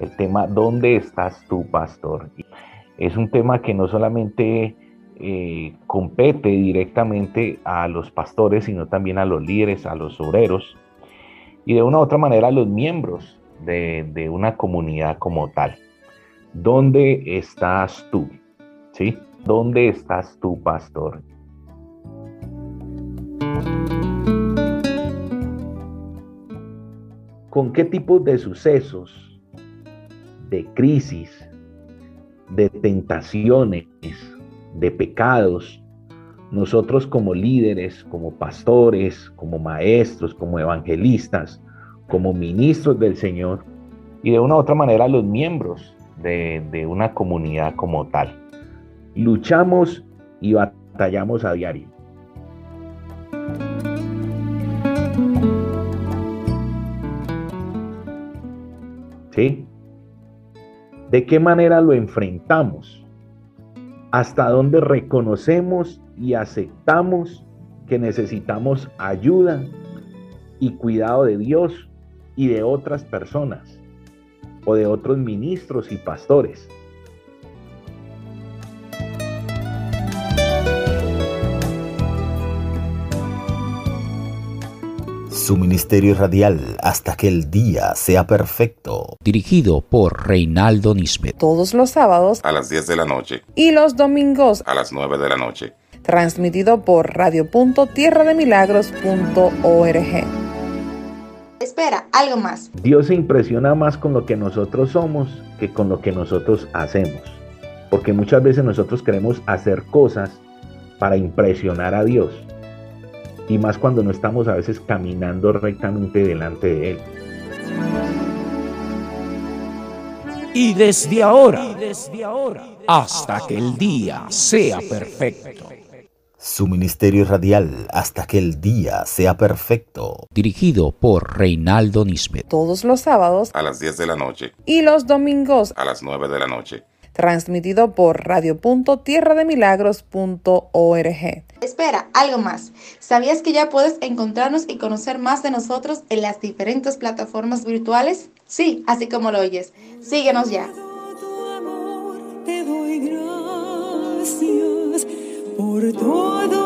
El tema ¿Dónde estás tú, pastor? Es un tema que no solamente eh, compete directamente a los pastores, sino también a los líderes, a los obreros y de una u otra manera a los miembros de, de una comunidad como tal. ¿Dónde estás tú? ¿Sí? ¿Dónde estás tú, pastor? ¿Con qué tipo de sucesos, de crisis, de tentaciones, de pecados, nosotros como líderes, como pastores, como maestros, como evangelistas, como ministros del Señor y de una u otra manera los miembros de, de una comunidad como tal. Luchamos y batallamos a diario. ¿Sí? ¿De qué manera lo enfrentamos? ¿Hasta dónde reconocemos y aceptamos que necesitamos ayuda y cuidado de Dios y de otras personas o de otros ministros y pastores? Su ministerio radial hasta que el día sea perfecto. Dirigido por Reinaldo Nisbet. Todos los sábados a las 10 de la noche y los domingos a las 9 de la noche. Transmitido por radio.tierrademilagros.org. Espera, algo más. Dios se impresiona más con lo que nosotros somos que con lo que nosotros hacemos. Porque muchas veces nosotros queremos hacer cosas para impresionar a Dios y más cuando no estamos a veces caminando rectamente delante de Él. Y desde ahora, y desde ahora hasta que el día sea perfecto. Su ministerio radial hasta que el día sea perfecto. Dirigido por Reinaldo Nisbet. Todos los sábados a las 10 de la noche y los domingos a las 9 de la noche transmitido por radio.tierrademilagros.org. Espera, algo más. ¿Sabías que ya puedes encontrarnos y conocer más de nosotros en las diferentes plataformas virtuales? Sí, así como lo oyes. Síguenos ya. Por todo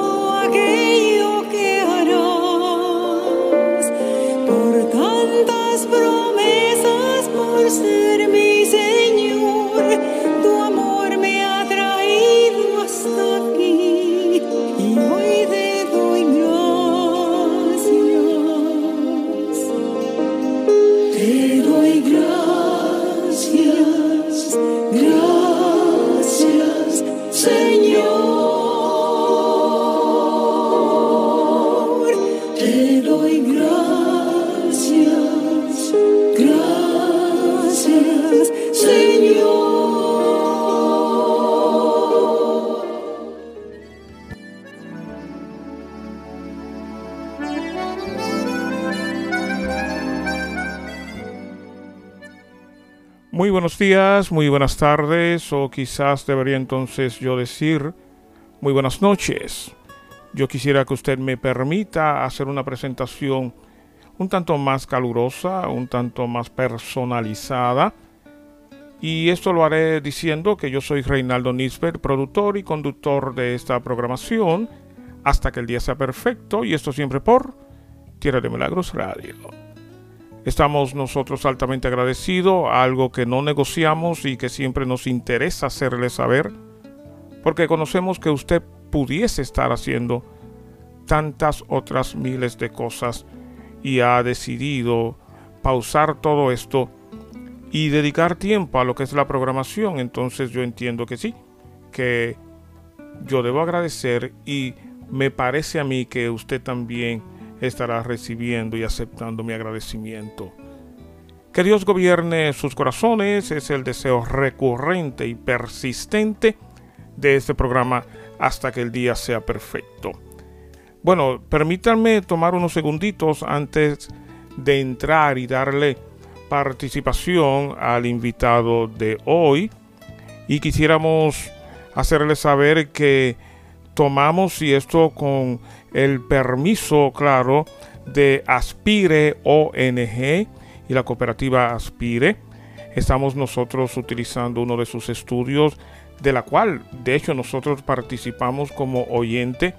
Muy buenos días, muy buenas tardes, o quizás debería entonces yo decir muy buenas noches. Yo quisiera que usted me permita hacer una presentación un tanto más calurosa, un tanto más personalizada. Y esto lo haré diciendo que yo soy Reinaldo Nisbet, productor y conductor de esta programación, hasta que el día sea perfecto, y esto siempre por Tierra de Milagros Radio. Estamos nosotros altamente agradecidos, algo que no negociamos y que siempre nos interesa hacerle saber, porque conocemos que usted pudiese estar haciendo tantas otras miles de cosas y ha decidido pausar todo esto y dedicar tiempo a lo que es la programación. Entonces yo entiendo que sí, que yo debo agradecer y me parece a mí que usted también estará recibiendo y aceptando mi agradecimiento. Que Dios gobierne sus corazones es el deseo recurrente y persistente de este programa hasta que el día sea perfecto. Bueno, permítanme tomar unos segunditos antes de entrar y darle participación al invitado de hoy y quisiéramos hacerle saber que tomamos y esto con el permiso, claro, de Aspire ONG y la cooperativa Aspire. Estamos nosotros utilizando uno de sus estudios, de la cual de hecho nosotros participamos como oyente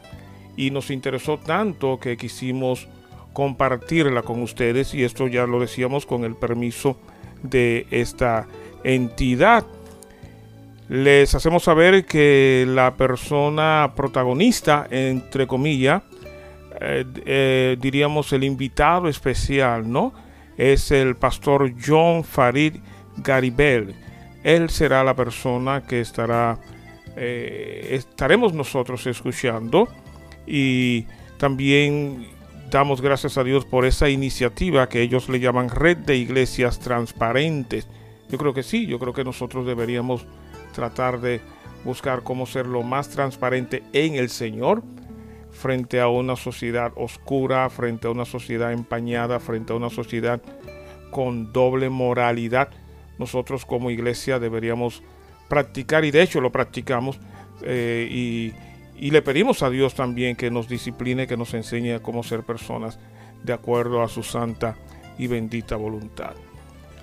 y nos interesó tanto que quisimos compartirla con ustedes y esto ya lo decíamos con el permiso de esta entidad. Les hacemos saber que la persona protagonista, entre comillas, eh, eh, diríamos el invitado especial, ¿no? Es el pastor John Farid Garibel. Él será la persona que estará, eh, estaremos nosotros escuchando y también damos gracias a Dios por esa iniciativa que ellos le llaman Red de Iglesias Transparentes. Yo creo que sí, yo creo que nosotros deberíamos tratar de buscar cómo ser lo más transparente en el Señor frente a una sociedad oscura, frente a una sociedad empañada, frente a una sociedad con doble moralidad. Nosotros como iglesia deberíamos practicar, y de hecho lo practicamos, eh, y, y le pedimos a Dios también que nos discipline, que nos enseñe cómo ser personas de acuerdo a su santa y bendita voluntad.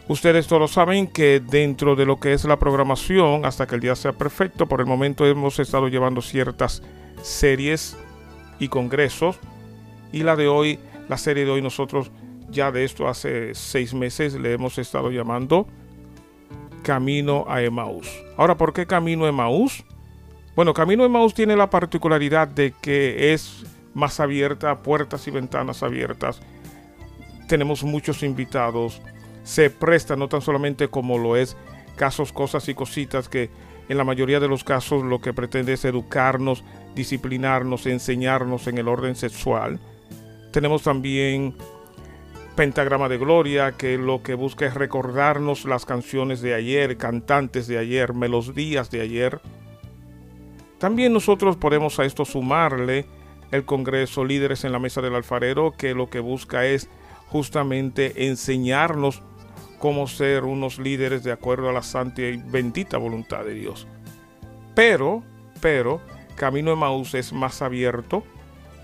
Ustedes todos saben que dentro de lo que es la programación, hasta que el día sea perfecto, por el momento hemos estado llevando ciertas series y congresos. Y la de hoy, la serie de hoy, nosotros ya de esto hace seis meses le hemos estado llamando Camino a Emaús. Ahora, ¿por qué Camino a Emaús? Bueno, Camino a Emaús tiene la particularidad de que es más abierta, puertas y ventanas abiertas. Tenemos muchos invitados. Se presta no tan solamente como lo es casos, cosas y cositas que en la mayoría de los casos lo que pretende es educarnos, disciplinarnos, enseñarnos en el orden sexual. Tenemos también Pentagrama de Gloria, que lo que busca es recordarnos las canciones de ayer, cantantes de ayer, melodías de ayer. También nosotros podemos a esto sumarle el Congreso Líderes en la Mesa del Alfarero, que lo que busca es justamente enseñarnos cómo ser unos líderes de acuerdo a la santa y bendita voluntad de Dios. Pero, pero, Camino de Maús es más abierto,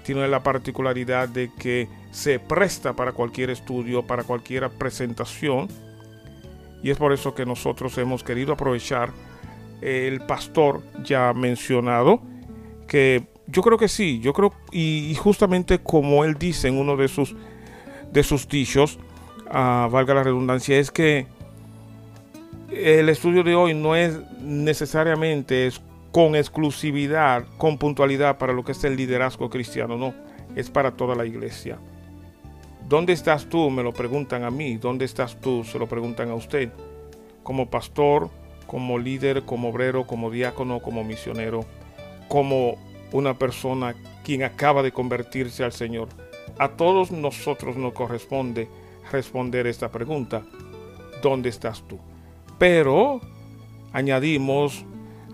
tiene la particularidad de que se presta para cualquier estudio, para cualquier presentación, y es por eso que nosotros hemos querido aprovechar el pastor ya mencionado, que yo creo que sí, yo creo, y, justamente como él dice en uno de sus, de sus dichos, ah, valga la redundancia, es que el estudio de hoy no es necesariamente es con exclusividad, con puntualidad para lo que es el liderazgo cristiano, no, es para toda la iglesia. ¿Dónde estás tú? Me lo preguntan a mí. ¿Dónde estás tú? Se lo preguntan a usted. Como pastor, como líder, como obrero, como diácono, como misionero, como una persona quien acaba de convertirse al Señor. A todos nosotros nos corresponde responder esta pregunta. ¿Dónde estás tú? Pero añadimos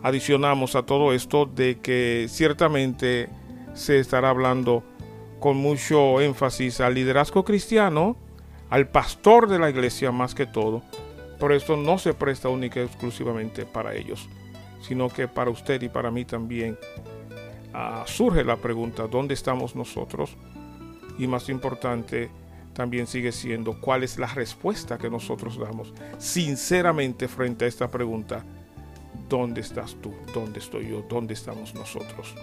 adicionamos a todo esto de que ciertamente se estará hablando con mucho énfasis al liderazgo cristiano, al pastor de la iglesia más que todo, pero esto no se presta única y exclusivamente para ellos, sino que para usted y para mí también uh, surge la pregunta, ¿dónde estamos nosotros? Y más importante, también sigue siendo cuál es la respuesta que nosotros damos sinceramente frente a esta pregunta ¿dónde estás tú? ¿Dónde estoy yo? ¿Dónde estamos nosotros?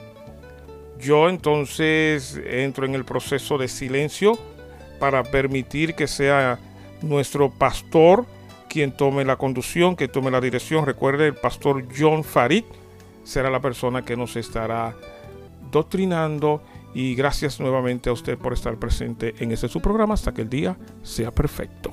Yo entonces entro en el proceso de silencio para permitir que sea nuestro pastor quien tome la conducción, que tome la dirección. Recuerde, el pastor John Farid será la persona que nos estará doctrinando y gracias nuevamente a usted por estar presente en este su programa hasta que el día sea perfecto.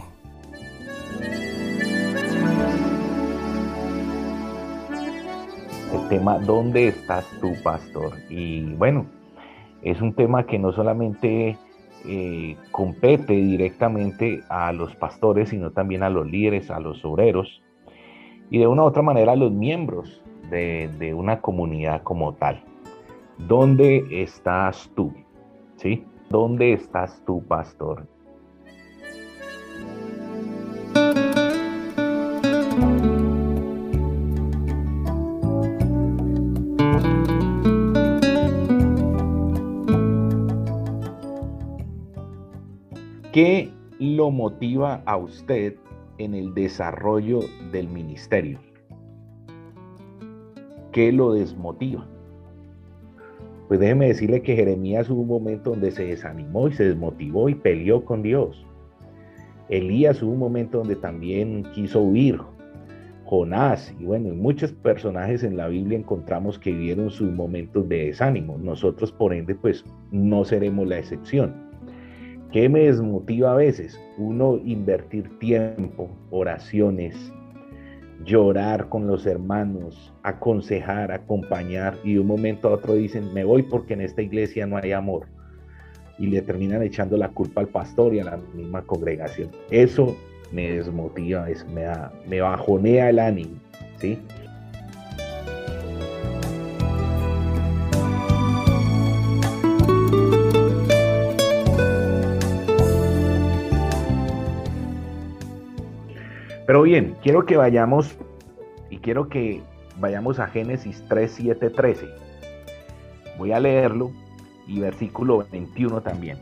tema ¿Dónde estás tú, pastor? Y bueno, es un tema que no solamente eh, compete directamente a los pastores, sino también a los líderes, a los obreros y de una u otra manera a los miembros de una comunidad como tal. ¿Dónde estás tú? ¿Sí? ¿Dónde estás tú, pastor? ¿Qué lo motiva a usted en el desarrollo del ministerio? ¿Qué lo desmotiva? Pues déjeme decirle que Jeremías hubo un momento donde se desanimó y se desmotivó y peleó con Dios. Elías hubo un momento donde también quiso huir. Jonás y bueno, muchos personajes en la Biblia encontramos que vivieron sus momentos de desánimo. Nosotros, por ende, pues no seremos la excepción. ¿Qué me desmotiva a veces? Uno invertir tiempo, oraciones, llorar con los hermanos, aconsejar, acompañar y de un momento a otro dicen, me voy porque en esta iglesia no hay amor. Y le terminan echando la culpa al pastor y a la misma congregación. Eso me desmotiva, es, me, me bajonea el ánimo, ¿sí? Pero bien, quiero que vayamos y quiero que vayamos a Génesis 3, 7, 13. Voy a leerlo y versículo 21 también.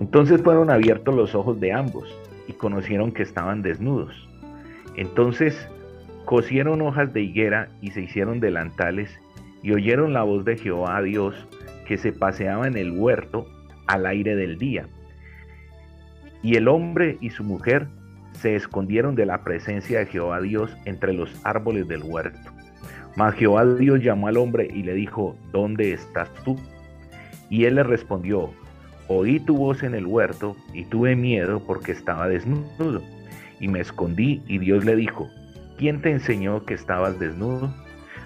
Entonces fueron abiertos los ojos de ambos y conocieron que estaban desnudos. Entonces cosieron hojas de higuera y se hicieron delantales y oyeron la voz de Jehová Dios que se paseaba en el huerto al aire del día. Y el hombre y su mujer se escondieron de la presencia de Jehová Dios entre los árboles del huerto. Mas Jehová Dios llamó al hombre y le dijo, ¿dónde estás tú? Y él le respondió, oí tu voz en el huerto y tuve miedo porque estaba desnudo. Y me escondí y Dios le dijo, ¿quién te enseñó que estabas desnudo?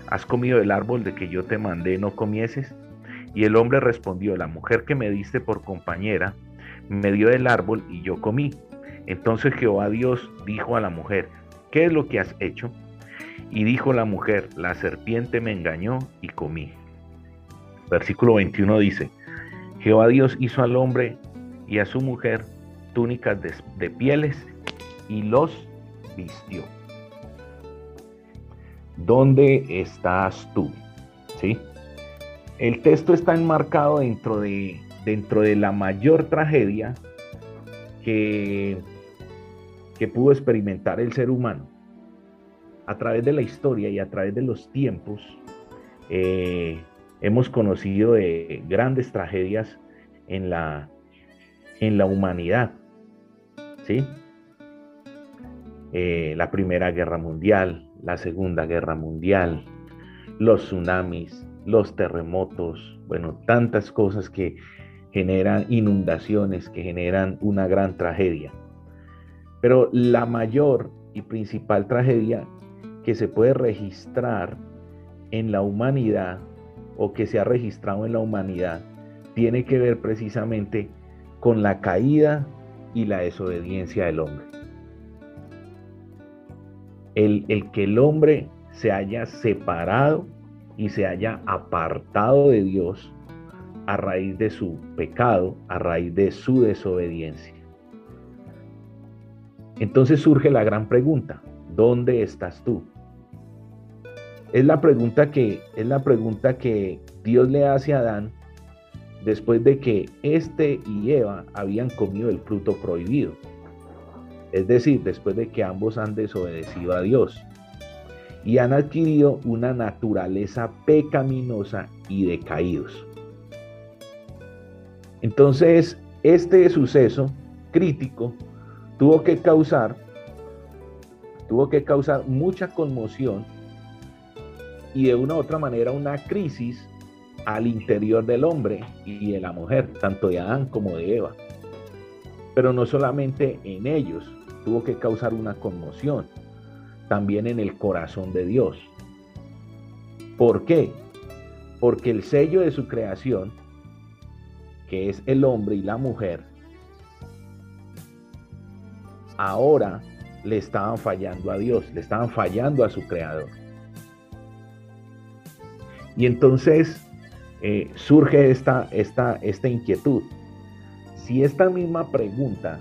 ¿Has comido el árbol de que yo te mandé no comieses? Y el hombre respondió, la mujer que me diste por compañera me dio del árbol y yo comí. Entonces Jehová Dios dijo a la mujer, ¿qué es lo que has hecho? Y dijo la mujer, la serpiente me engañó y comí. Versículo 21 dice, Jehová Dios hizo al hombre y a su mujer túnicas de, pieles y los vistió. ¿Dónde estás tú? ¿Sí? El texto está enmarcado dentro de, dentro de la mayor tragedia que, que pudo experimentar el ser humano. A través de la historia y a través de los tiempos, eh, hemos conocido de grandes tragedias en la, en la humanidad. ¿Sí? Eh, la Primera Guerra Mundial, la Segunda Guerra Mundial, los tsunamis, los terremotos, bueno, tantas cosas que generan inundaciones, que generan una gran tragedia. Pero la mayor y principal tragedia que se puede registrar en la humanidad o que se ha registrado en la humanidad tiene que ver precisamente con la caída y la desobediencia del hombre. El, el, que el hombre se haya separado y se haya apartado de Dios a raíz de su pecado, a raíz de su desobediencia. Entonces surge la gran pregunta, ¿dónde estás tú? Es la pregunta que es la pregunta que Dios le hace a Adán después de que este y Eva habían comido el fruto prohibido. Es decir, después de que ambos han desobedecido a Dios y han adquirido una naturaleza pecaminosa y decaídos. Entonces, este suceso crítico tuvo que causar tuvo que causar mucha conmoción y de una u otra manera una crisis al interior del hombre y de la mujer, tanto de Adán como de Eva. Pero no solamente en ellos, tuvo que causar una conmoción, también en el corazón de Dios. ¿Por qué? Porque el sello de su creación, que es el hombre y la mujer, ahora le estaban fallando a Dios, le estaban fallando a su creador. Y entonces eh, surge esta, esta, esta inquietud. Si esta misma pregunta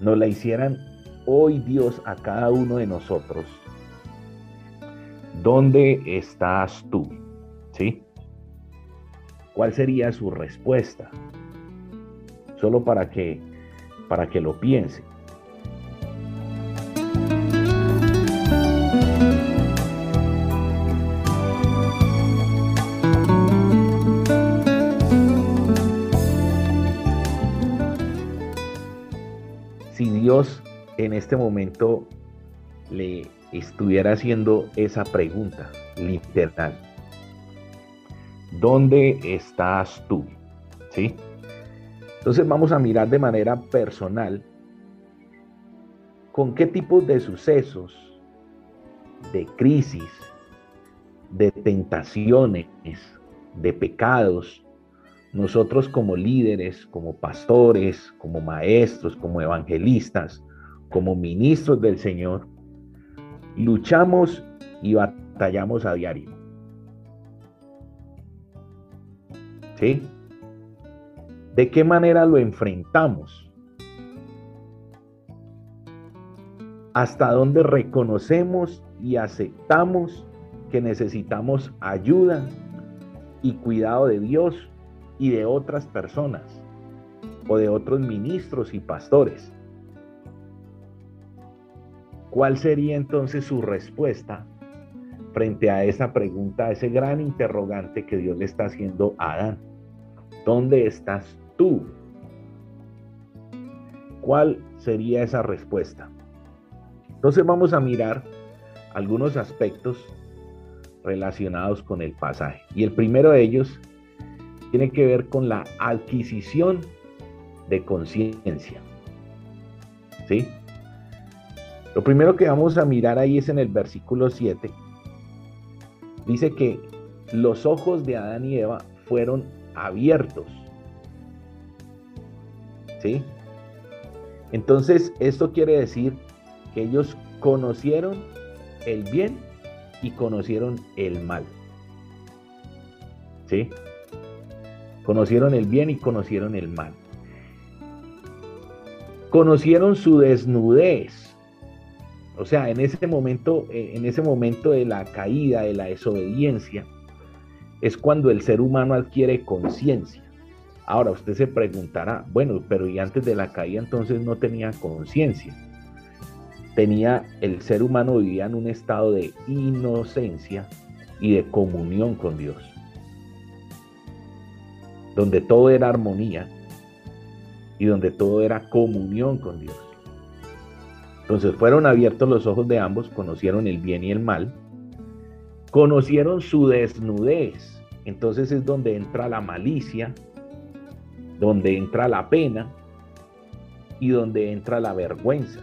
nos la hicieran hoy Dios a cada uno de nosotros, ¿dónde estás tú? ¿Sí? ¿Cuál sería su respuesta? Solo para que para que lo piense. En este momento le estuviera haciendo esa pregunta literal, ¿dónde estás tú? ¿Sí? Entonces vamos a mirar de manera personal con qué tipos de sucesos, de crisis, de tentaciones, de pecados, nosotros como líderes, como pastores, como maestros, como evangelistas, como ministros del Señor, luchamos y batallamos a diario. ¿Sí? ¿De qué manera lo enfrentamos? ¿Hasta dónde reconocemos y aceptamos que necesitamos ayuda y cuidado de Dios y de otras personas o de otros ministros y pastores? ¿Cuál sería entonces su respuesta frente a esa pregunta, a ese gran interrogante que Dios le está haciendo a Adán? ¿Dónde estás tú? ¿Cuál sería esa respuesta? Entonces vamos a mirar algunos aspectos relacionados con el pasaje. Y el primero de ellos tiene que ver con la adquisición de conciencia. ¿Sí? Lo primero que vamos a mirar ahí es en el versículo 7. Dice que los ojos de Adán y Eva fueron abiertos. ¿Sí? Entonces, esto quiere decir que ellos conocieron el bien y conocieron el mal. ¿Sí? Conocieron el bien y conocieron el mal. Conocieron su desnudez. O sea, en ese momento, eh, en ese momento de la caída, de la desobediencia, es cuando el ser humano adquiere conciencia. Ahora usted se preguntará, bueno, pero y antes de la caída entonces no tenía conciencia. Tenía, el ser humano vivía en un estado de inocencia y de comunión con Dios, donde todo era armonía y donde todo era comunión con Dios. Entonces fueron abiertos los ojos de ambos, conocieron el bien y el mal, conocieron su desnudez. Entonces es donde entra la malicia, donde entra la pena y donde entra la vergüenza.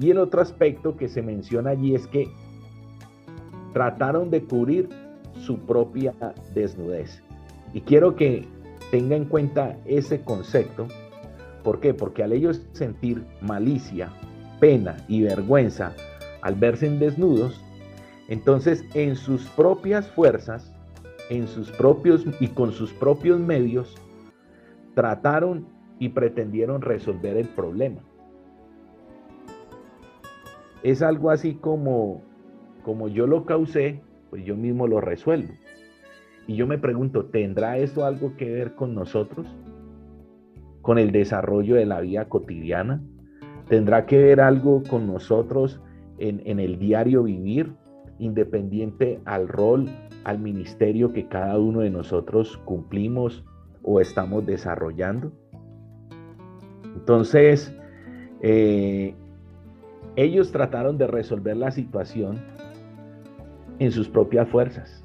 Y el otro aspecto que se menciona allí es que trataron de cubrir su propia desnudez. Y quiero que tenga en cuenta ese concepto. ¿Por qué? Porque al ellos sentir malicia, pena y vergüenza al verse en desnudos, entonces en sus propias fuerzas, en sus propios y con sus propios medios, trataron y pretendieron resolver el problema. Es algo así como, como yo lo causé, pues yo mismo lo resuelvo. Y yo me pregunto, ¿tendrá eso algo que ver con nosotros? ¿Con el desarrollo de la vida cotidiana? ¿Tendrá que ver algo con nosotros en, en el diario vivir, independiente al rol, al ministerio que cada uno de nosotros cumplimos o estamos desarrollando? Entonces, eh, ellos trataron de resolver la situación en sus propias fuerzas,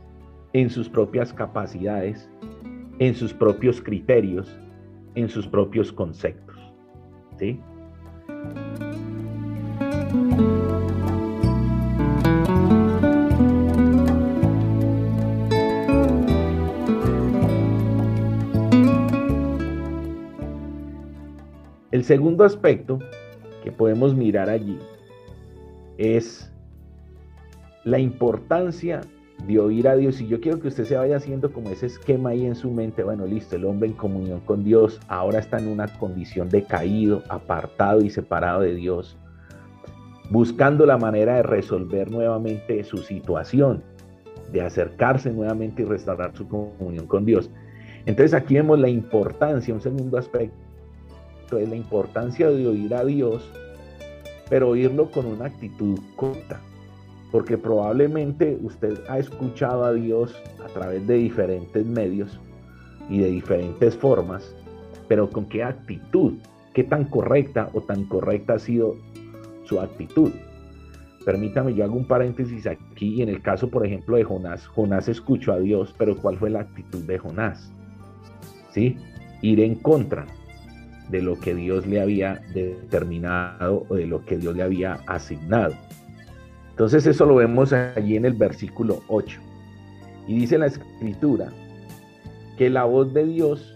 en sus propias capacidades, en sus propios criterios, en sus propios conceptos. ¿Sí? El segundo aspecto que podemos mirar allí es la importancia de oír a Dios. Y yo quiero que usted se vaya haciendo como ese esquema ahí en su mente. Bueno, listo, el hombre en comunión con Dios ahora está en una condición de caído, apartado y separado de Dios, buscando la manera de resolver nuevamente su situación, de acercarse nuevamente y restaurar su comunión con Dios. Entonces aquí vemos la importancia, un segundo aspecto, es la importancia de oír a Dios, pero oírlo con una actitud corta, porque probablemente usted ha escuchado a Dios a través de diferentes medios y de diferentes formas, pero con qué actitud, qué tan correcta o tan correcta ha sido su actitud. Permítame, yo hago un paréntesis aquí en el caso, por ejemplo, de Jonás, Jonás escuchó a Dios, pero ¿cuál fue la actitud de Jonás? ¿Sí? Ir en contra de lo que Dios le había determinado o de lo que Dios le había asignado. Entonces eso lo vemos allí en el versículo 8. Y dice la escritura que la voz de Dios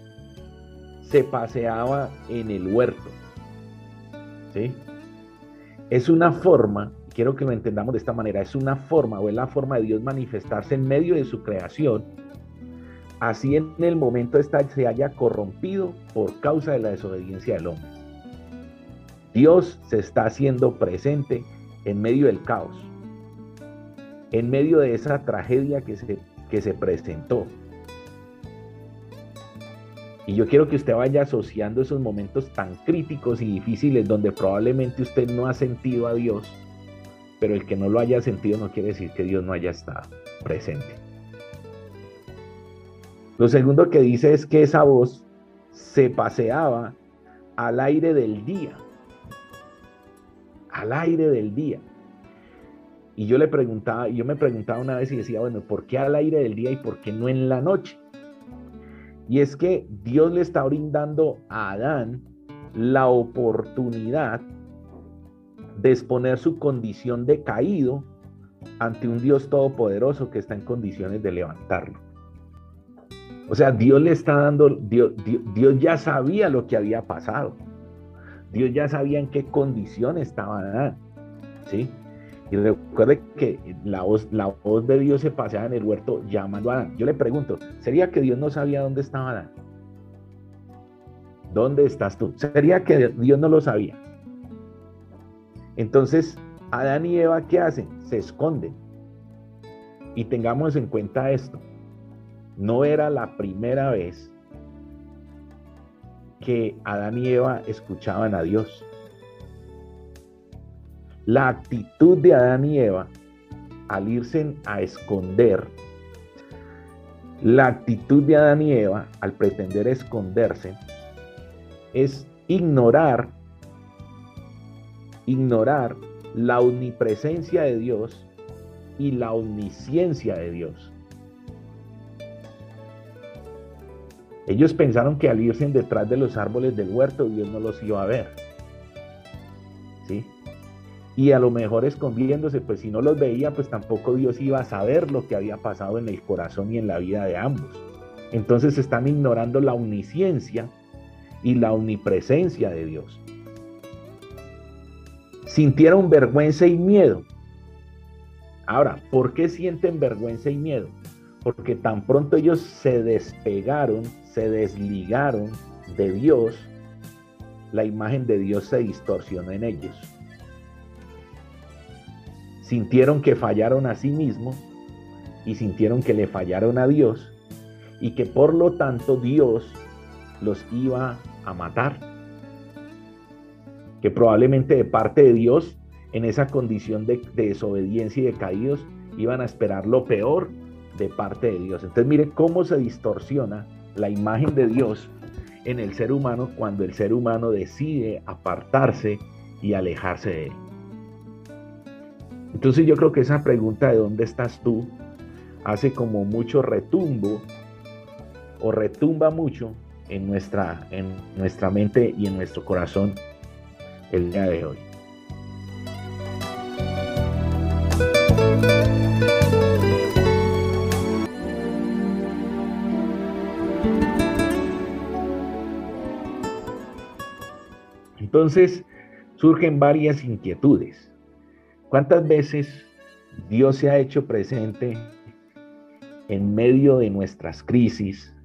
se paseaba en el huerto. ¿Sí? Es una forma quiero que lo entendamos de esta manera, es una forma o es la forma de Dios manifestarse en medio de su creación, así en el momento esta se haya corrompido por causa de la desobediencia del hombre. Dios se está haciendo presente en medio del caos, en medio de esa tragedia que se, que se presentó. Y yo quiero que usted vaya asociando esos momentos tan críticos y difíciles donde probablemente usted no ha sentido a Dios pero el que no lo haya sentido no quiere decir que Dios no haya estado presente. Lo segundo que dice es que esa voz se paseaba al aire del día. Al aire del día. Y yo le preguntaba, yo me preguntaba una vez y decía, bueno, ¿por qué al aire del día y por qué no en la noche? Y es que Dios le está brindando a Adán la oportunidad de exponer su condición de caído ante un Dios todopoderoso que está en condiciones de levantarlo. O sea, Dios le está dando, Dios, Dios, ya sabía lo que había pasado. Dios ya sabía en qué condición estaba Adán. ¿Sí? Y recuerde que la voz, la voz de Dios se paseaba en el huerto llamando a Adán. Yo le pregunto, ¿sería que Dios no sabía dónde estaba Adán? ¿Dónde estás tú? ¿Sería que Dios no lo sabía? Entonces, Adán y Eva, ¿qué hacen? Se esconden. Y tengamos en cuenta esto. No era la primera vez que Adán y Eva escuchaban a Dios. La actitud de Adán y Eva al irse a esconder, la actitud de Adán y Eva al pretender esconderse, es ignorar ignorar la omnipresencia de Dios y la omnisciencia de Dios. Ellos pensaron que al irse detrás de los árboles del huerto, Dios no los iba a ver. Y a lo mejor escondiéndose, pues si no los veía, pues tampoco Dios iba a saber lo que había pasado en el corazón y en la vida de ambos. Entonces están ignorando la omnisciencia y la omnipresencia de Dios sintieron vergüenza y miedo. Ahora, ¿por qué sienten vergüenza y miedo? Porque tan pronto ellos se despegaron, se desligaron de Dios, la imagen de Dios se distorsionó en ellos. Sintieron que fallaron a sí mismos y sintieron que le fallaron a Dios y que por lo tanto Dios los iba a matar que probablemente de parte de Dios, en esa condición de, desobediencia y de caídos, iban a esperar lo peor de parte de Dios. Entonces mire cómo se distorsiona la imagen de Dios en el ser humano cuando el ser humano decide apartarse y alejarse de él. Entonces yo creo que esa pregunta de dónde estás tú hace como mucho retumbo o retumba mucho en nuestra, en nuestra mente y en nuestro corazón el día de hoy. Entonces surgen varias inquietudes. ¿Cuántas veces Dios se ha hecho presente en medio de nuestras crisis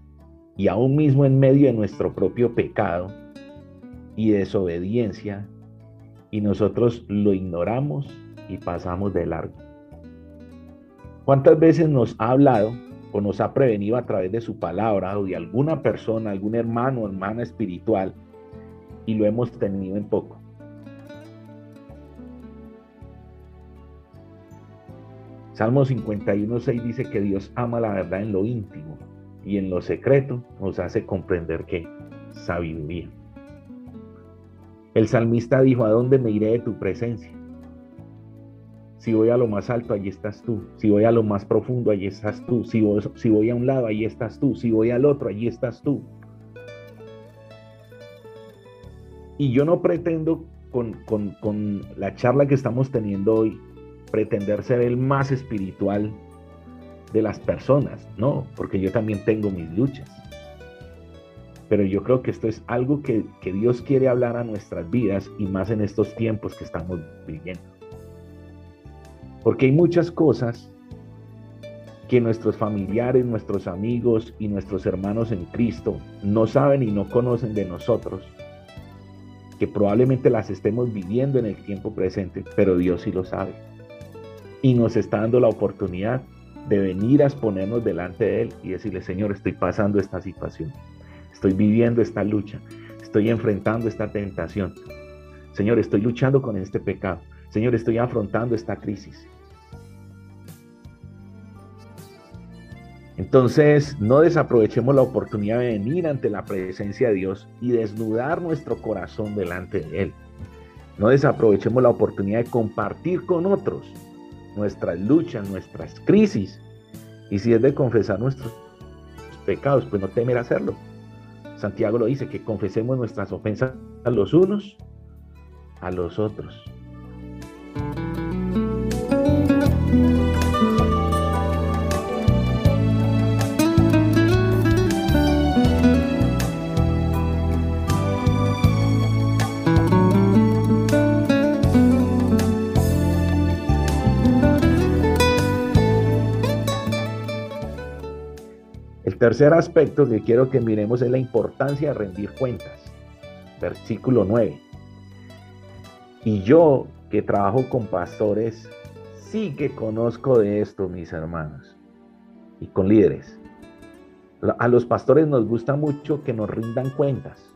y aún mismo en medio de nuestro propio pecado y desobediencia y nosotros lo ignoramos y pasamos de largo. ¿Cuántas veces nos ha hablado o nos ha prevenido a través de su palabra o de alguna persona, algún hermano o hermana espiritual y lo hemos tenido en poco. Salmo 51, 6 dice que Dios ama la verdad en lo íntimo y en lo secreto nos hace comprender que sabiduría. El salmista dijo, ¿a dónde me iré de tu presencia? Si voy a lo más alto, allí estás tú. Si voy a lo más profundo, allí estás tú. Si voy, si voy a un lado, allí estás tú. Si voy al otro, allí estás tú. Y yo no pretendo con, con, con la charla que estamos teniendo hoy, pretender ser el más espiritual de las personas, no, porque yo también tengo mis luchas. Pero yo creo que esto es algo que, que Dios quiere hablar a nuestras vidas y más en estos tiempos que estamos viviendo. Porque hay muchas cosas que nuestros familiares, nuestros amigos y nuestros hermanos en Cristo no saben y no conocen de nosotros, que probablemente las estemos viviendo en el tiempo presente, pero Dios sí lo sabe. Y nos está dando la oportunidad de venir a exponernos delante de Él y decirle, Señor, estoy pasando esta situación, estoy viviendo esta lucha, estoy enfrentando esta tentación. Señor, estoy luchando con este pecado. Señor, estoy afrontando esta crisis. Entonces, no desaprovechemos la oportunidad de venir ante la presencia de Dios y desnudar nuestro corazón delante de Él. No desaprovechemos la oportunidad de compartir con otros nuestras luchas, nuestras crisis. Y si es de confesar nuestros pecados, pues no temer hacerlo. Santiago lo dice, que confesemos nuestras ofensas a los unos, a los otros. Tercer aspecto que quiero que miremos es la importancia de rendir cuentas. Versículo 9. Y yo que trabajo con pastores, sí que conozco de esto, mis hermanos, y con líderes. A los pastores nos gusta mucho que nos rindan cuentas,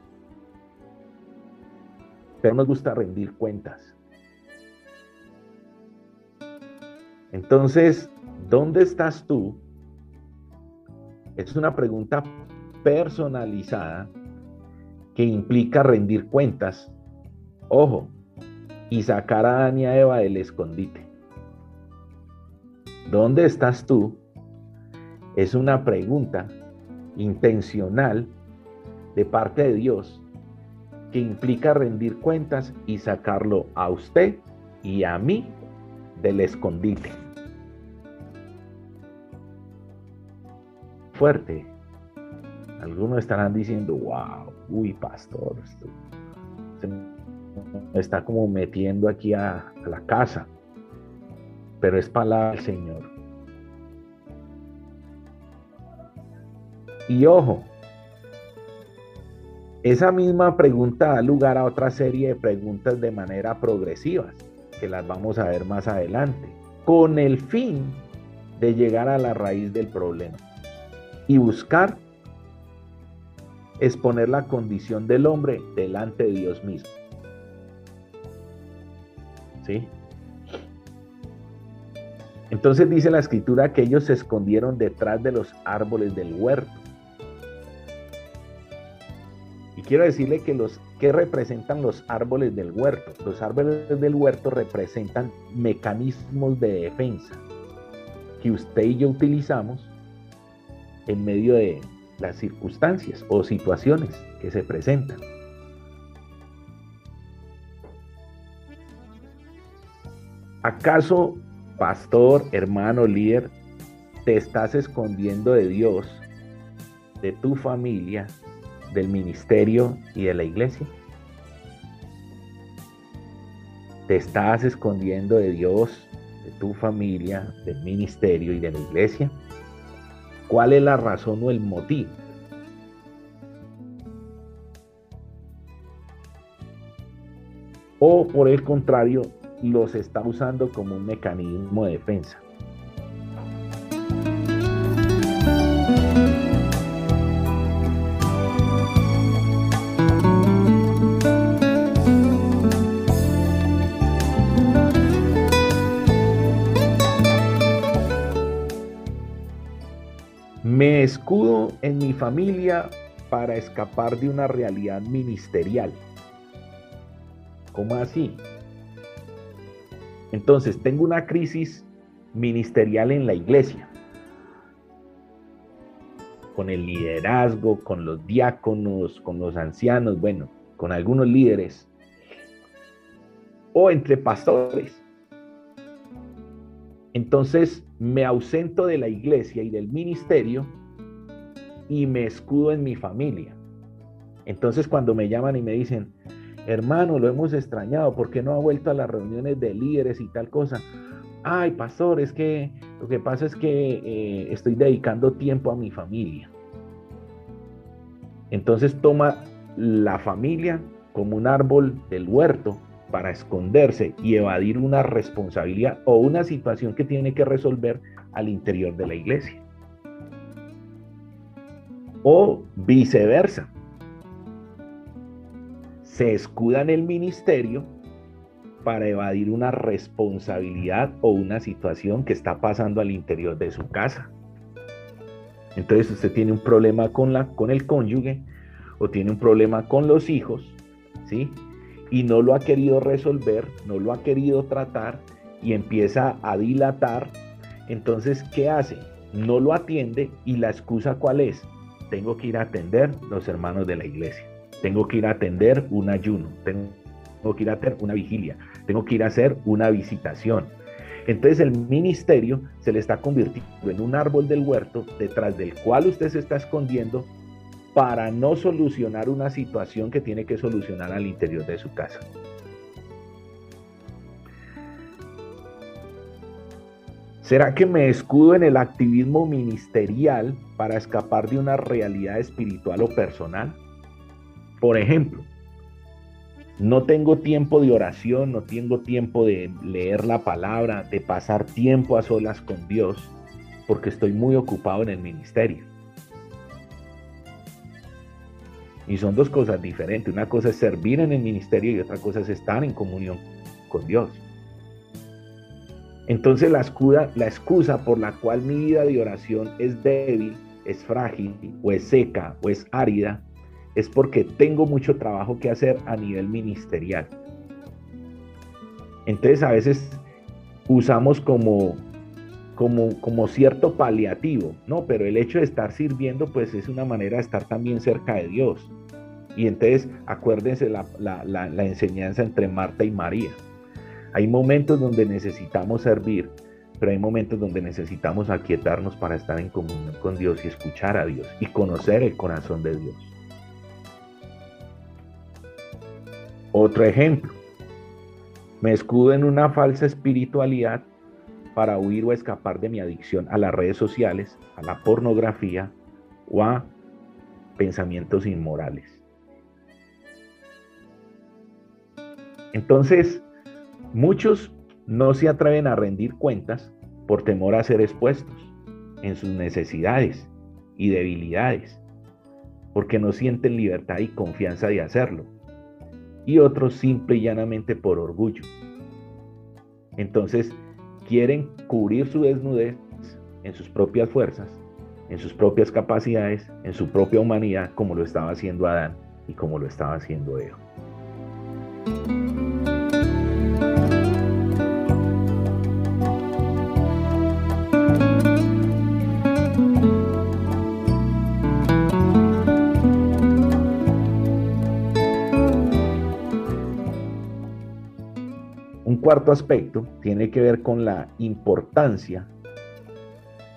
pero nos gusta rendir cuentas. Entonces, ¿dónde estás tú? Es una pregunta personalizada que implica rendir cuentas. Ojo, y sacar a y a Eva del escondite. ¿Dónde estás tú? Es una pregunta intencional de parte de Dios que implica rendir cuentas y sacarlo a usted y a mí del escondite. Fuerte. Algunos estarán diciendo, wow, uy, pastor, me está como metiendo aquí a la casa. Pero es palabra del Señor. Y ojo, esa misma pregunta da lugar a otra serie de preguntas de manera progresiva, que las vamos a ver más adelante, con el fin de llegar a la raíz del problema y buscar exponer la condición del hombre delante de Dios mismo. ¿Sí? Entonces dice la escritura que ellos se escondieron detrás de los árboles del huerto. Y quiero decirle que los que representan los árboles del huerto. Los árboles del huerto representan mecanismos de defensa que usted y yo utilizamos en medio de las circunstancias o situaciones que se presentan. ¿Acaso, pastor, hermano, líder, te estás escondiendo de Dios, de tu familia, del ministerio y de la iglesia? ¿Te estás escondiendo de Dios, de tu familia, del ministerio y de la iglesia? ¿Cuál es la razón o el motivo? O por el contrario, los está usando como un mecanismo de defensa. En mi familia para escapar de una realidad ministerial. ¿Cómo así? Entonces, tengo una crisis ministerial en la iglesia, con el liderazgo, con los diáconos, con los ancianos, bueno, con algunos líderes, o entre pastores. Entonces me ausento de la iglesia y del ministerio y me escudo en mi familia. Entonces cuando me llaman y me dicen, hermano, lo hemos extrañado, ¿por qué no ha vuelto a las reuniones de líderes y tal cosa? Ay, pastor, es que lo que pasa es que eh, estoy dedicando tiempo a mi familia. Entonces toma la familia como un árbol del huerto para esconderse y evadir una responsabilidad o una situación que tiene que resolver al interior de la iglesia. O viceversa. Se escuda en el ministerio para evadir una responsabilidad o una situación que está pasando al interior de su casa. Entonces usted tiene un problema con, la, con el cónyuge o tiene un problema con los hijos, ¿sí? Y no lo ha querido resolver, no lo ha querido tratar y empieza a dilatar. Entonces, ¿qué hace? No lo atiende y la excusa cuál es? Tengo que ir a atender los hermanos de la iglesia. Tengo que ir a atender un ayuno. Tengo que ir a hacer una vigilia. Tengo que ir a hacer una visitación. Entonces el ministerio se le está convirtiendo en un árbol del huerto detrás del cual usted se está escondiendo para no solucionar una situación que tiene que solucionar al interior de su casa. ¿Será que me escudo en el activismo ministerial para escapar de una realidad espiritual o personal? Por ejemplo, no tengo tiempo de oración, no tengo tiempo de leer la palabra, de pasar tiempo a solas con Dios, porque estoy muy ocupado en el ministerio. Y son dos cosas diferentes. Una cosa es servir en el ministerio y otra cosa es estar en comunión con Dios. Entonces la, la excusa por la cual mi vida de oración es débil, es frágil, o es seca, o es árida, es porque tengo mucho trabajo que hacer a nivel ministerial. Entonces a veces usamos como, como, como cierto paliativo, ¿no? Pero el hecho de estar sirviendo pues es una manera de estar también cerca de Dios. Y entonces acuérdense la, la enseñanza entre Marta y María. Hay momentos donde necesitamos servir, pero hay momentos donde necesitamos aquietarnos para estar en comunión con Dios y escuchar a Dios y conocer el corazón de Dios. Otro ejemplo, me escudo en una falsa espiritualidad para huir o escapar de mi adicción a las redes sociales, a la pornografía o a pensamientos inmorales. Entonces, muchos no se atreven a rendir cuentas por temor a ser expuestos en sus necesidades y debilidades, porque no sienten libertad y confianza de hacerlo y otros simple y llanamente por orgullo. Entonces, quieren cubrir su desnudez en sus propias fuerzas, en sus propias capacidades, en su propia humanidad, como lo estaba haciendo Adán y como lo estaba haciendo Eva. Cuarto aspecto tiene que ver con la importancia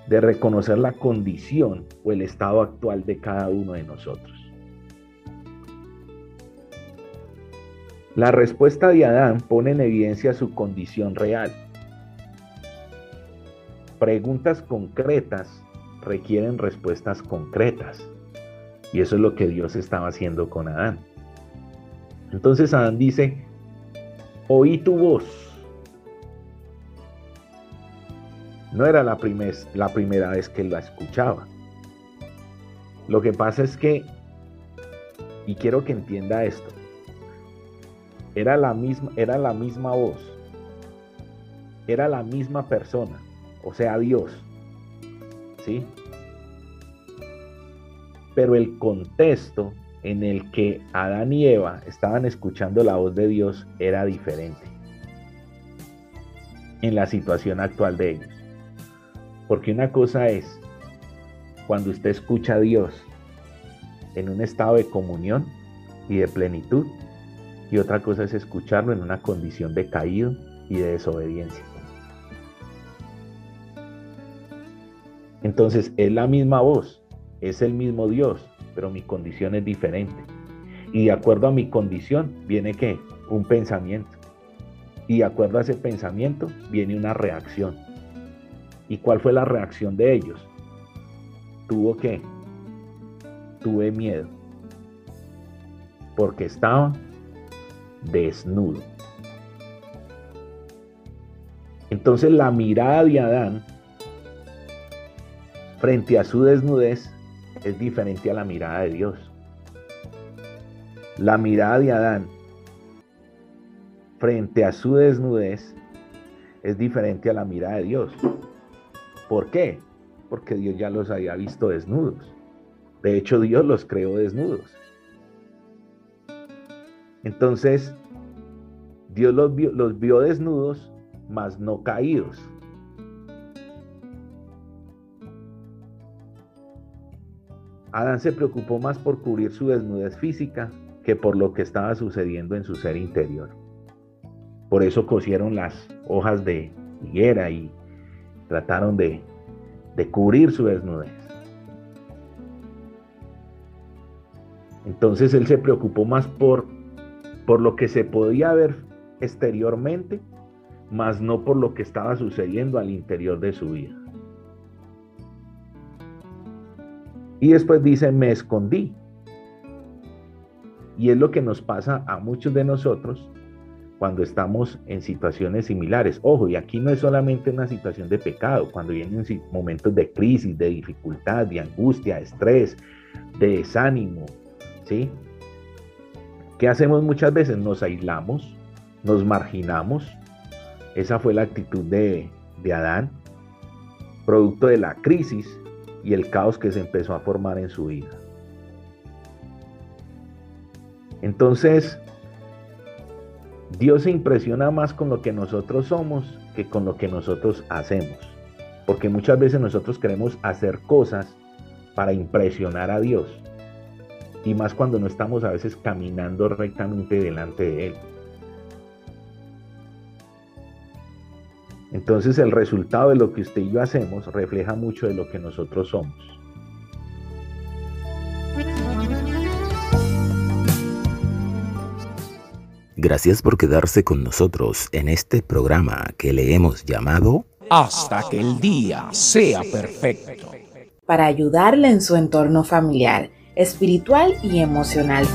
de reconocer la condición o el estado actual de cada uno de nosotros. La respuesta de Adán pone en evidencia su condición real. Preguntas concretas requieren respuestas concretas. Y eso es lo que Dios estaba haciendo con Adán. Entonces Adán dice, oí tu voz No era la, primera vez que la escuchaba. Lo que pasa es que, y quiero que entienda esto, era la misma, era la misma voz, era la misma persona, o sea, Dios, ¿sí? pero el contexto en el que Adán y Eva estaban escuchando la voz de Dios era diferente en la situación actual de ellos. Porque una cosa es cuando usted escucha a Dios en un estado de comunión y de plenitud, y otra cosa es escucharlo en una condición de caído y de desobediencia. Entonces es la misma voz, es el mismo Dios, pero mi condición es diferente. Y de acuerdo a mi condición viene que un pensamiento. Y de acuerdo a ese pensamiento viene una reacción. ¿Y cuál fue la reacción de ellos? Tuvo que, tuve miedo, porque estaba desnudo. Entonces la mirada de Adán frente a su desnudez es diferente a la mirada de Dios. La mirada de Adán frente a su desnudez es diferente a la mirada de Dios. ¿Por qué? Porque Dios ya los había visto desnudos. De hecho, Dios los creó desnudos. Entonces, Dios los vio, los vio desnudos, mas no caídos. Adán se preocupó más por cubrir su desnudez física que por lo que estaba sucediendo en su ser interior. Por eso cosieron las hojas de higuera y trataron de, de cubrir su desnudez. Entonces él se preocupó más por, por lo que se podía ver exteriormente, más no por lo que estaba sucediendo al interior de su vida. Y después dice, me escondí. Y es lo que nos pasa a muchos de nosotros cuando estamos en situaciones similares. Ojo, y aquí no es solamente una situación de pecado, cuando vienen momentos de crisis, de dificultad, de angustia, de estrés, de desánimo, ¿sí? ¿Qué hacemos muchas veces? Nos aislamos, nos marginamos. Esa fue la actitud de, de Adán, producto de la crisis y el caos que se empezó a formar en su vida. Entonces, Dios se impresiona más con lo que nosotros somos que con lo que nosotros hacemos. Porque muchas veces nosotros queremos hacer cosas para impresionar a Dios. Y más cuando no estamos a veces caminando rectamente delante de Él. Entonces el resultado de lo que usted y yo hacemos refleja mucho de lo que nosotros somos. Gracias por quedarse con nosotros en este programa que le hemos llamado Hasta que el día sea perfecto. Para ayudarle en su entorno familiar, espiritual y emocional.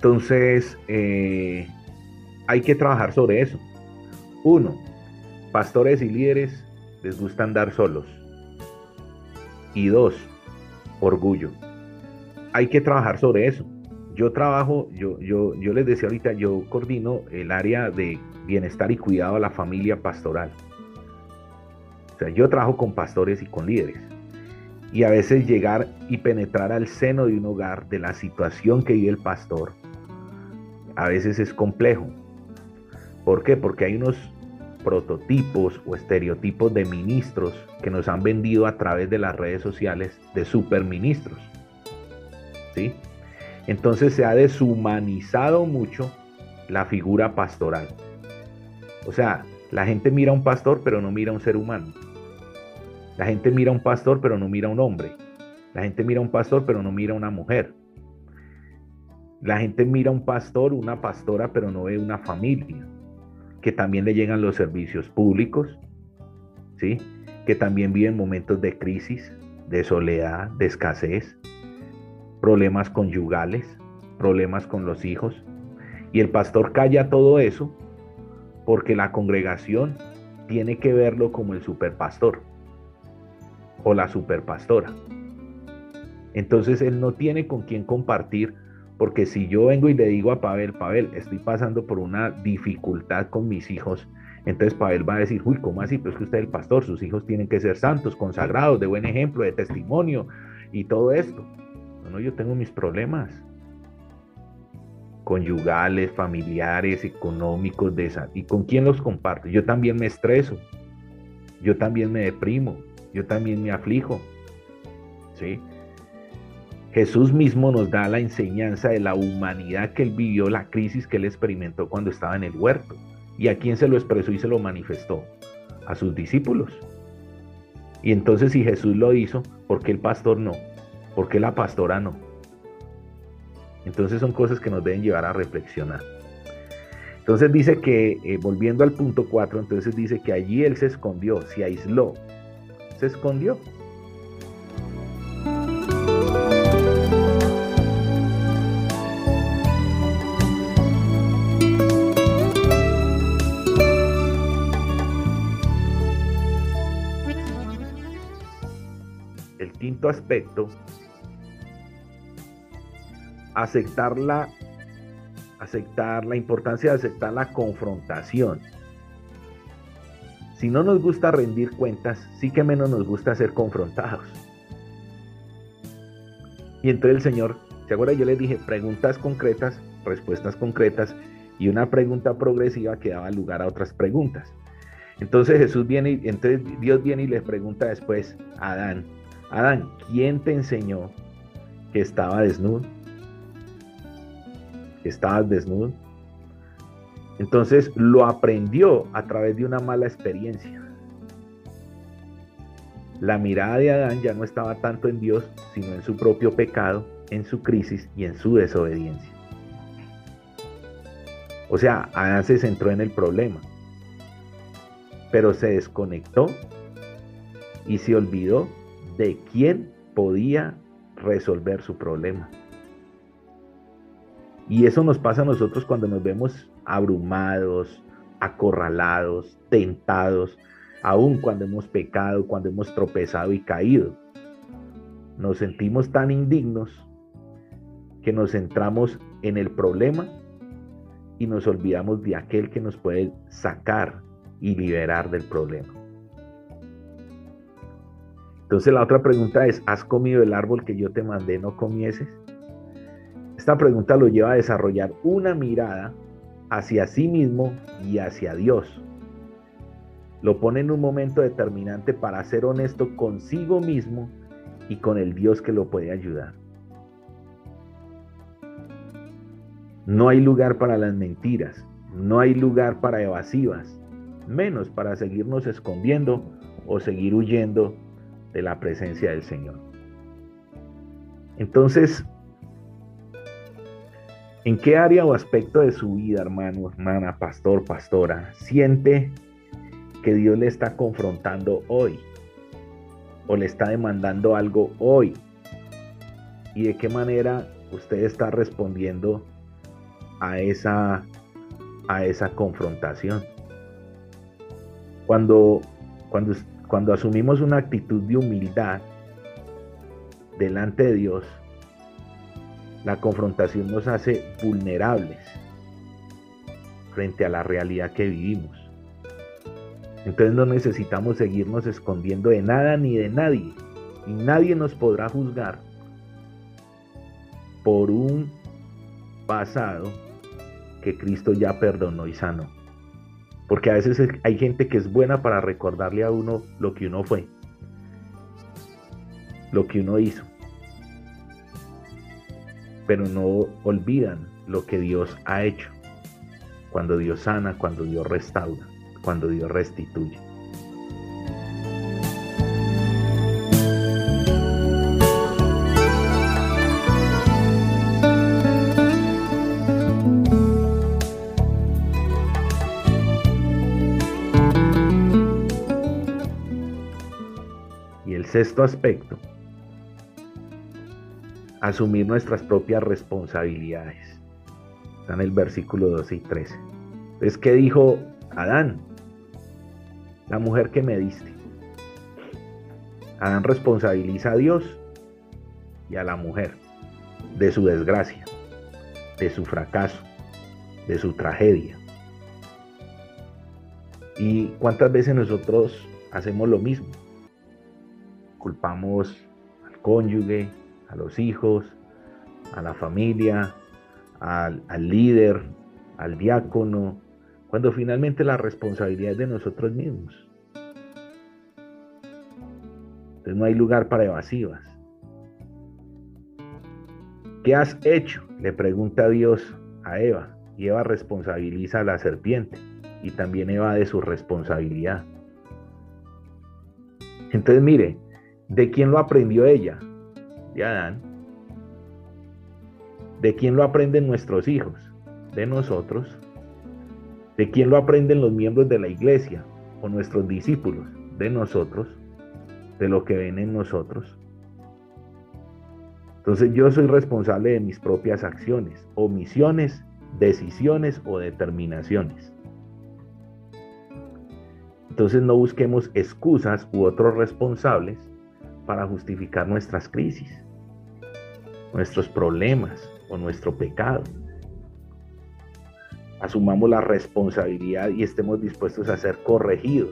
Entonces, eh, hay que trabajar sobre eso. Uno, pastores y líderes les gusta andar solos. Y dos, orgullo. Hay que trabajar sobre eso. Yo trabajo, yo, yo, yo les decía ahorita, yo coordino el área de bienestar y cuidado a la familia pastoral. O sea, yo trabajo con pastores y con líderes. Y a veces llegar y penetrar al seno de un hogar, de la situación que vive el pastor, a veces es complejo. ¿Por qué? Porque hay unos prototipos o estereotipos de ministros que nos han vendido a través de las redes sociales de superministros. ¿Sí? Entonces se ha deshumanizado mucho la figura pastoral. O sea, la gente mira a un pastor pero no mira a un ser humano. La gente mira a un pastor pero no mira a un hombre. La gente mira a un pastor pero no mira a una mujer. La gente mira a un pastor, una pastora, pero no ve una familia, que también le llegan los servicios públicos, ¿sí? que también viven momentos de crisis, de soledad, de escasez, problemas conyugales, problemas con los hijos. Y el pastor calla todo eso porque la congregación tiene que verlo como el superpastor o la superpastora. Entonces él no tiene con quién compartir porque si yo vengo y le digo a Pavel, Pavel, estoy pasando por una dificultad con mis hijos Entonces Pavel va a decir, uy, ¿cómo así? Pues que usted es el pastor, sus hijos tienen que ser santos, consagrados, de buen ejemplo, de testimonio y todo esto. No, no, yo tengo mis problemas conyugales, familiares, económicos, de esa. ¿Y con quién los comparto? Yo también me estreso, yo también me deprimo, yo también me aflijo. ¿Sí? Jesús mismo nos da la enseñanza de la humanidad que él vivió, la crisis que él experimentó cuando estaba en el huerto. ¿Y a quién se lo expresó y se lo manifestó? A sus discípulos. Y entonces si Jesús lo hizo, ¿por qué el pastor no? ¿Por qué la pastora no? Entonces son cosas que nos deben llevar a reflexionar. Entonces dice que, eh, volviendo al punto 4, entonces dice que allí él se escondió, se aisló, se escondió. Aspecto, aceptar la, aceptar la importancia de aceptar la confrontación. Si no nos gusta rendir cuentas, sí que menos nos gusta ser confrontados. Y entonces el Señor, ¿se acuerda? Yo le dije preguntas concretas, respuestas concretas y una pregunta progresiva que daba lugar a otras preguntas. Entonces Jesús viene y entonces Dios viene y le pregunta después a Adán, Adán, ¿quién te enseñó que estaba desnudo? ¿Que estabas desnudo? Entonces lo aprendió a través de una mala experiencia. La mirada de Adán ya no estaba tanto en Dios, sino en su propio pecado, en su crisis y en su desobediencia. O sea, Adán se centró en el problema, pero se desconectó y se olvidó de quién podía resolver su problema. Y eso nos pasa a nosotros cuando nos vemos abrumados, acorralados, tentados, aun cuando hemos pecado, cuando hemos tropezado y caído. Nos sentimos tan indignos que nos centramos en el problema y nos olvidamos de aquel que nos puede sacar y liberar del problema. Entonces la otra pregunta es, ¿has comido el árbol que yo te mandé no comieses? Esta pregunta lo lleva a desarrollar una mirada hacia sí mismo y hacia Dios. Lo pone en un momento determinante para ser honesto consigo mismo y con el Dios que lo puede ayudar. No hay lugar para las mentiras, no hay lugar para evasivas, menos para seguirnos escondiendo o seguir huyendo de la presencia del Señor. Entonces, ¿en qué área o aspecto de su vida, hermano, hermana, pastor, pastora, siente que Dios le está confrontando hoy? ¿O le está demandando algo hoy? ¿Y de qué manera usted está respondiendo a esa, a esa confrontación? Cuando, cuando, cuando asumimos una actitud de humildad delante de Dios, la confrontación nos hace vulnerables frente a la realidad que vivimos. Entonces no necesitamos seguirnos escondiendo de nada ni de nadie. Y nadie nos podrá juzgar por un pasado que Cristo ya perdonó y sanó. Porque a veces hay gente que es buena para recordarle a uno lo que uno fue, lo que uno hizo. Pero no olvidan lo que Dios ha hecho. Cuando Dios sana, cuando Dios restaura, cuando Dios restituye. Sexto aspecto, asumir nuestras propias responsabilidades. Está en el versículo 12 y 13. Es que dijo Adán, la mujer que me diste. Adán responsabiliza a Dios y a la mujer de su desgracia, de su fracaso, de su tragedia. ¿Y cuántas veces nosotros hacemos lo mismo? Culpamos al cónyuge, a los hijos, a la familia, al, líder, al diácono, cuando finalmente la responsabilidad es de nosotros mismos. Entonces no hay lugar para evasivas. ¿Qué has hecho? Le pregunta Dios a Eva. Y Eva responsabiliza a la serpiente. Y también Eva de su responsabilidad. Entonces mire, ¿de quién lo aprendió ella? De Adán. ¿De quién lo aprenden nuestros hijos? De nosotros. ¿De quién lo aprenden los miembros de la iglesia o nuestros discípulos? De nosotros. De lo que ven en nosotros. Entonces yo soy responsable de mis propias acciones, omisiones, decisiones o determinaciones. Entonces no busquemos excusas u otros responsables para justificar nuestras crisis, nuestros problemas o nuestro pecado. Asumamos la responsabilidad y estemos dispuestos a ser corregidos,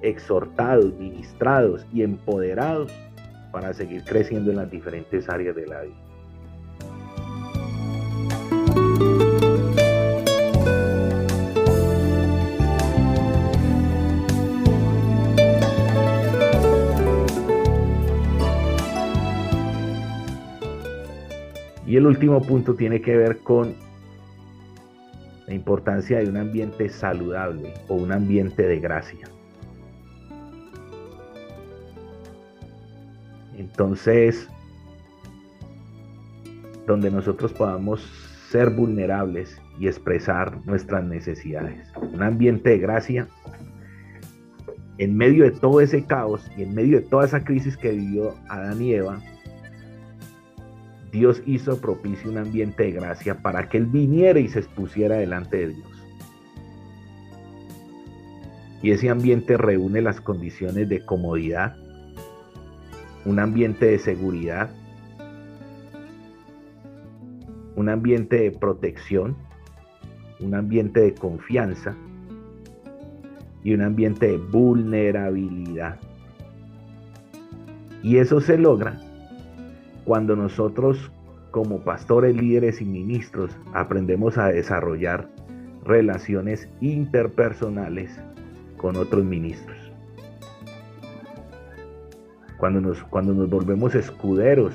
exhortados, ministrados y empoderados para seguir creciendo en las diferentes áreas de la vida. Y el último punto tiene que ver con la importancia de un ambiente saludable o un ambiente de gracia. Entonces, donde nosotros podamos ser vulnerables y expresar nuestras necesidades. Un ambiente de gracia en medio de todo ese caos y en medio de toda esa crisis que vivió Adán y Eva, Dios hizo propicio un ambiente de gracia para que Él viniera y se expusiera delante de Dios. Y ese ambiente reúne las condiciones de comodidad, un ambiente de seguridad, un ambiente de protección, un ambiente de confianza y un ambiente de vulnerabilidad. Y eso se logra cuando nosotros como pastores, líderes y ministros aprendemos a desarrollar relaciones interpersonales con otros ministros. Cuando nos, cuando nos volvemos escuderos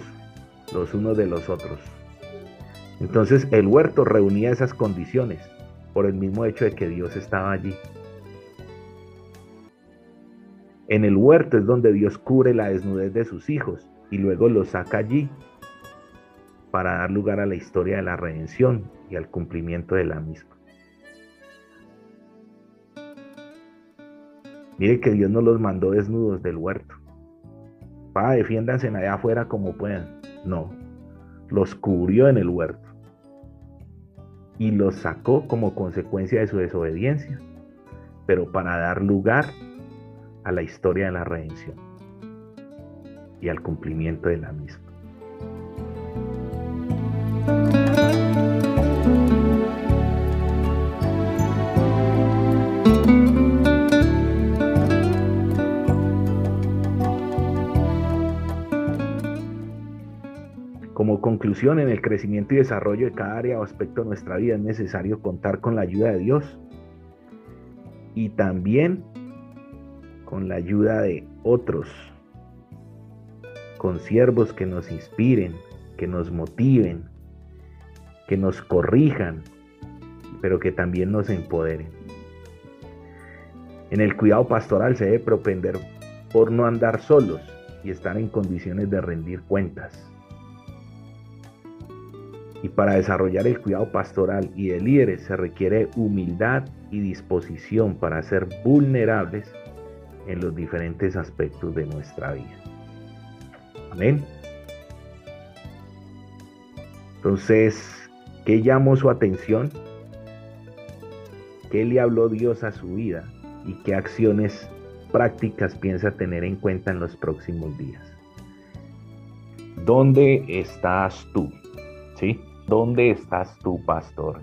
los unos de los otros. Entonces el huerto reunía esas condiciones por el mismo hecho de que Dios estaba allí. En el huerto es donde Dios cubre la desnudez de sus hijos y luego los saca allí para dar lugar a la historia de la redención y al cumplimiento de la misma. Mire que Dios nos los mandó desnudos del huerto. Pa, defiéndanse allá afuera como puedan. No, los cubrió en el huerto y los sacó como consecuencia de su desobediencia, pero para dar lugar a la historia de la redención y al cumplimiento de la misma. Como conclusión, en el crecimiento y desarrollo de cada área o aspecto de nuestra vida es necesario contar con la ayuda de Dios y también con la ayuda de otros, con siervos que nos inspiren, que nos motiven, que nos corrijan, pero que también nos empoderen. En el cuidado pastoral se debe propender por no andar solos y estar en condiciones de rendir cuentas. Y para desarrollar el cuidado pastoral y de líderes se requiere humildad y disposición para ser vulnerables en los diferentes aspectos de nuestra vida. Amén. Entonces, ¿qué llamó su atención? ¿Qué le habló Dios a su vida? ¿Y qué acciones prácticas piensa tener en cuenta en los próximos días? ¿Dónde estás tú? ¿Sí? ¿Dónde estás tú, pastor?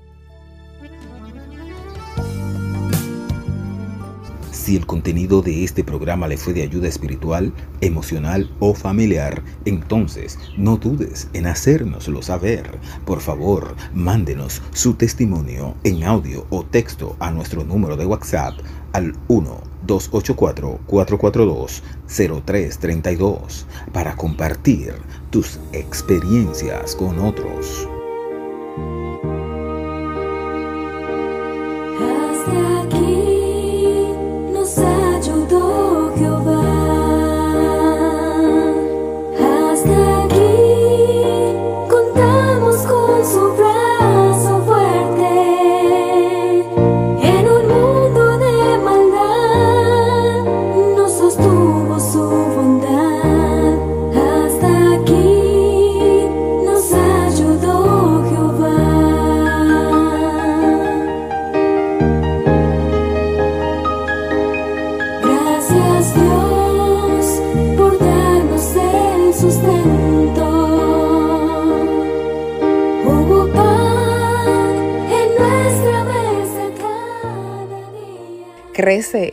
Si el contenido de este programa le fue de ayuda espiritual, emocional o familiar, entonces no dudes en hacérnoslo saber. Por favor, mándenos su testimonio en audio o texto a nuestro número de WhatsApp al 1-284-442-0332 para compartir tus experiencias con otros.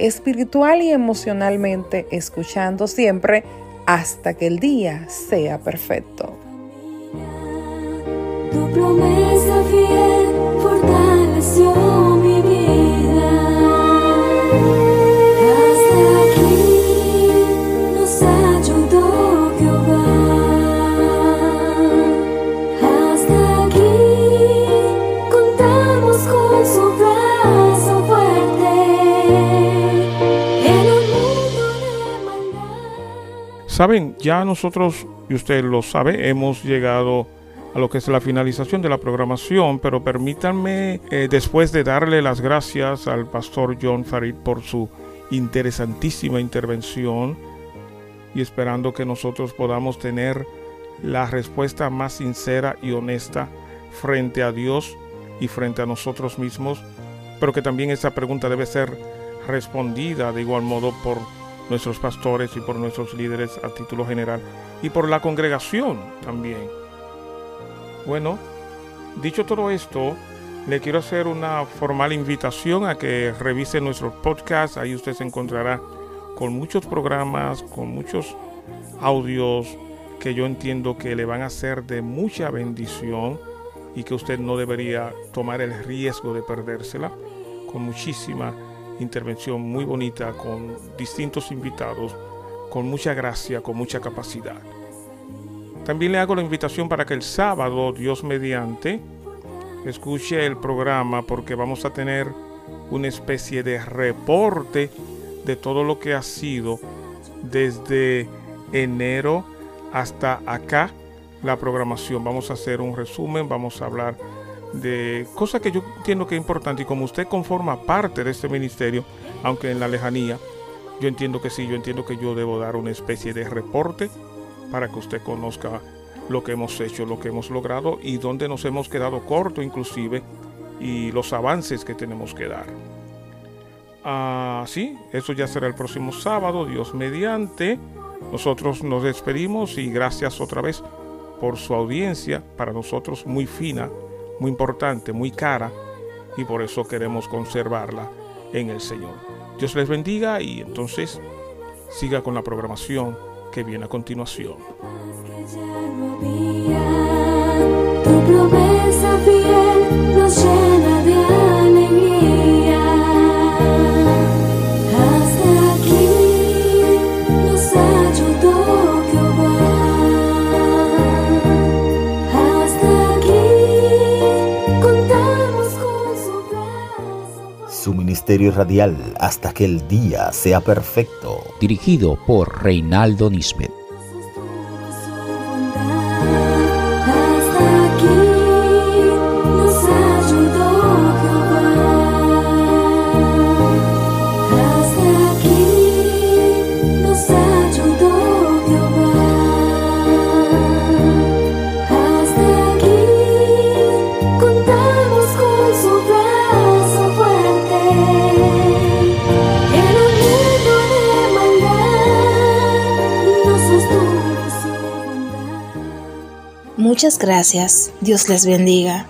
Espiritual y emocionalmente escuchando siempre hasta que el día sea perfecto. Saben, ya nosotros, y usted lo sabe, hemos llegado a lo que es la finalización de la programación, pero permítanme, eh, después de darle las gracias al pastor John Farid por su interesantísima intervención y esperando que nosotros podamos tener la respuesta más sincera y honesta frente a Dios y frente a nosotros mismos, pero que también esa pregunta debe ser respondida de igual modo por nuestros pastores y por nuestros líderes a título general y por la congregación también. Bueno, dicho todo esto, le quiero hacer una formal invitación a que revise nuestros podcasts. Ahí usted se encontrará con muchos programas, con muchos audios que yo entiendo que le van a ser de mucha bendición y que usted no debería tomar el riesgo de perdérsela, con muchísima intervención muy bonita, con distintos invitados, con mucha gracia, con mucha capacidad. También le hago la invitación para que el sábado, Dios mediante, escuche el programa porque vamos a tener una especie de reporte de todo lo que ha sido desde enero hasta acá la programación. Vamos a hacer un resumen, vamos a hablar de cosas que yo entiendo que es importante y como usted conforma parte de este ministerio, aunque en la lejanía, yo entiendo que sí, yo entiendo que yo debo dar una especie de reporte para que usted conozca lo que hemos hecho, lo que hemos logrado y dónde nos hemos quedado corto inclusive y los avances que tenemos que dar. Ah, sí, eso ya será el próximo sábado, Dios mediante. Nosotros nos despedimos y gracias otra vez por su audiencia, para nosotros muy fina, muy importante, muy cara, y por eso queremos conservarla en el Señor. Dios les bendiga y entonces siga con la programación que viene a continuación. Radial hasta que el día sea perfecto. Dirigido por Reinaldo Nisbet. Muchas gracias. Dios les bendiga.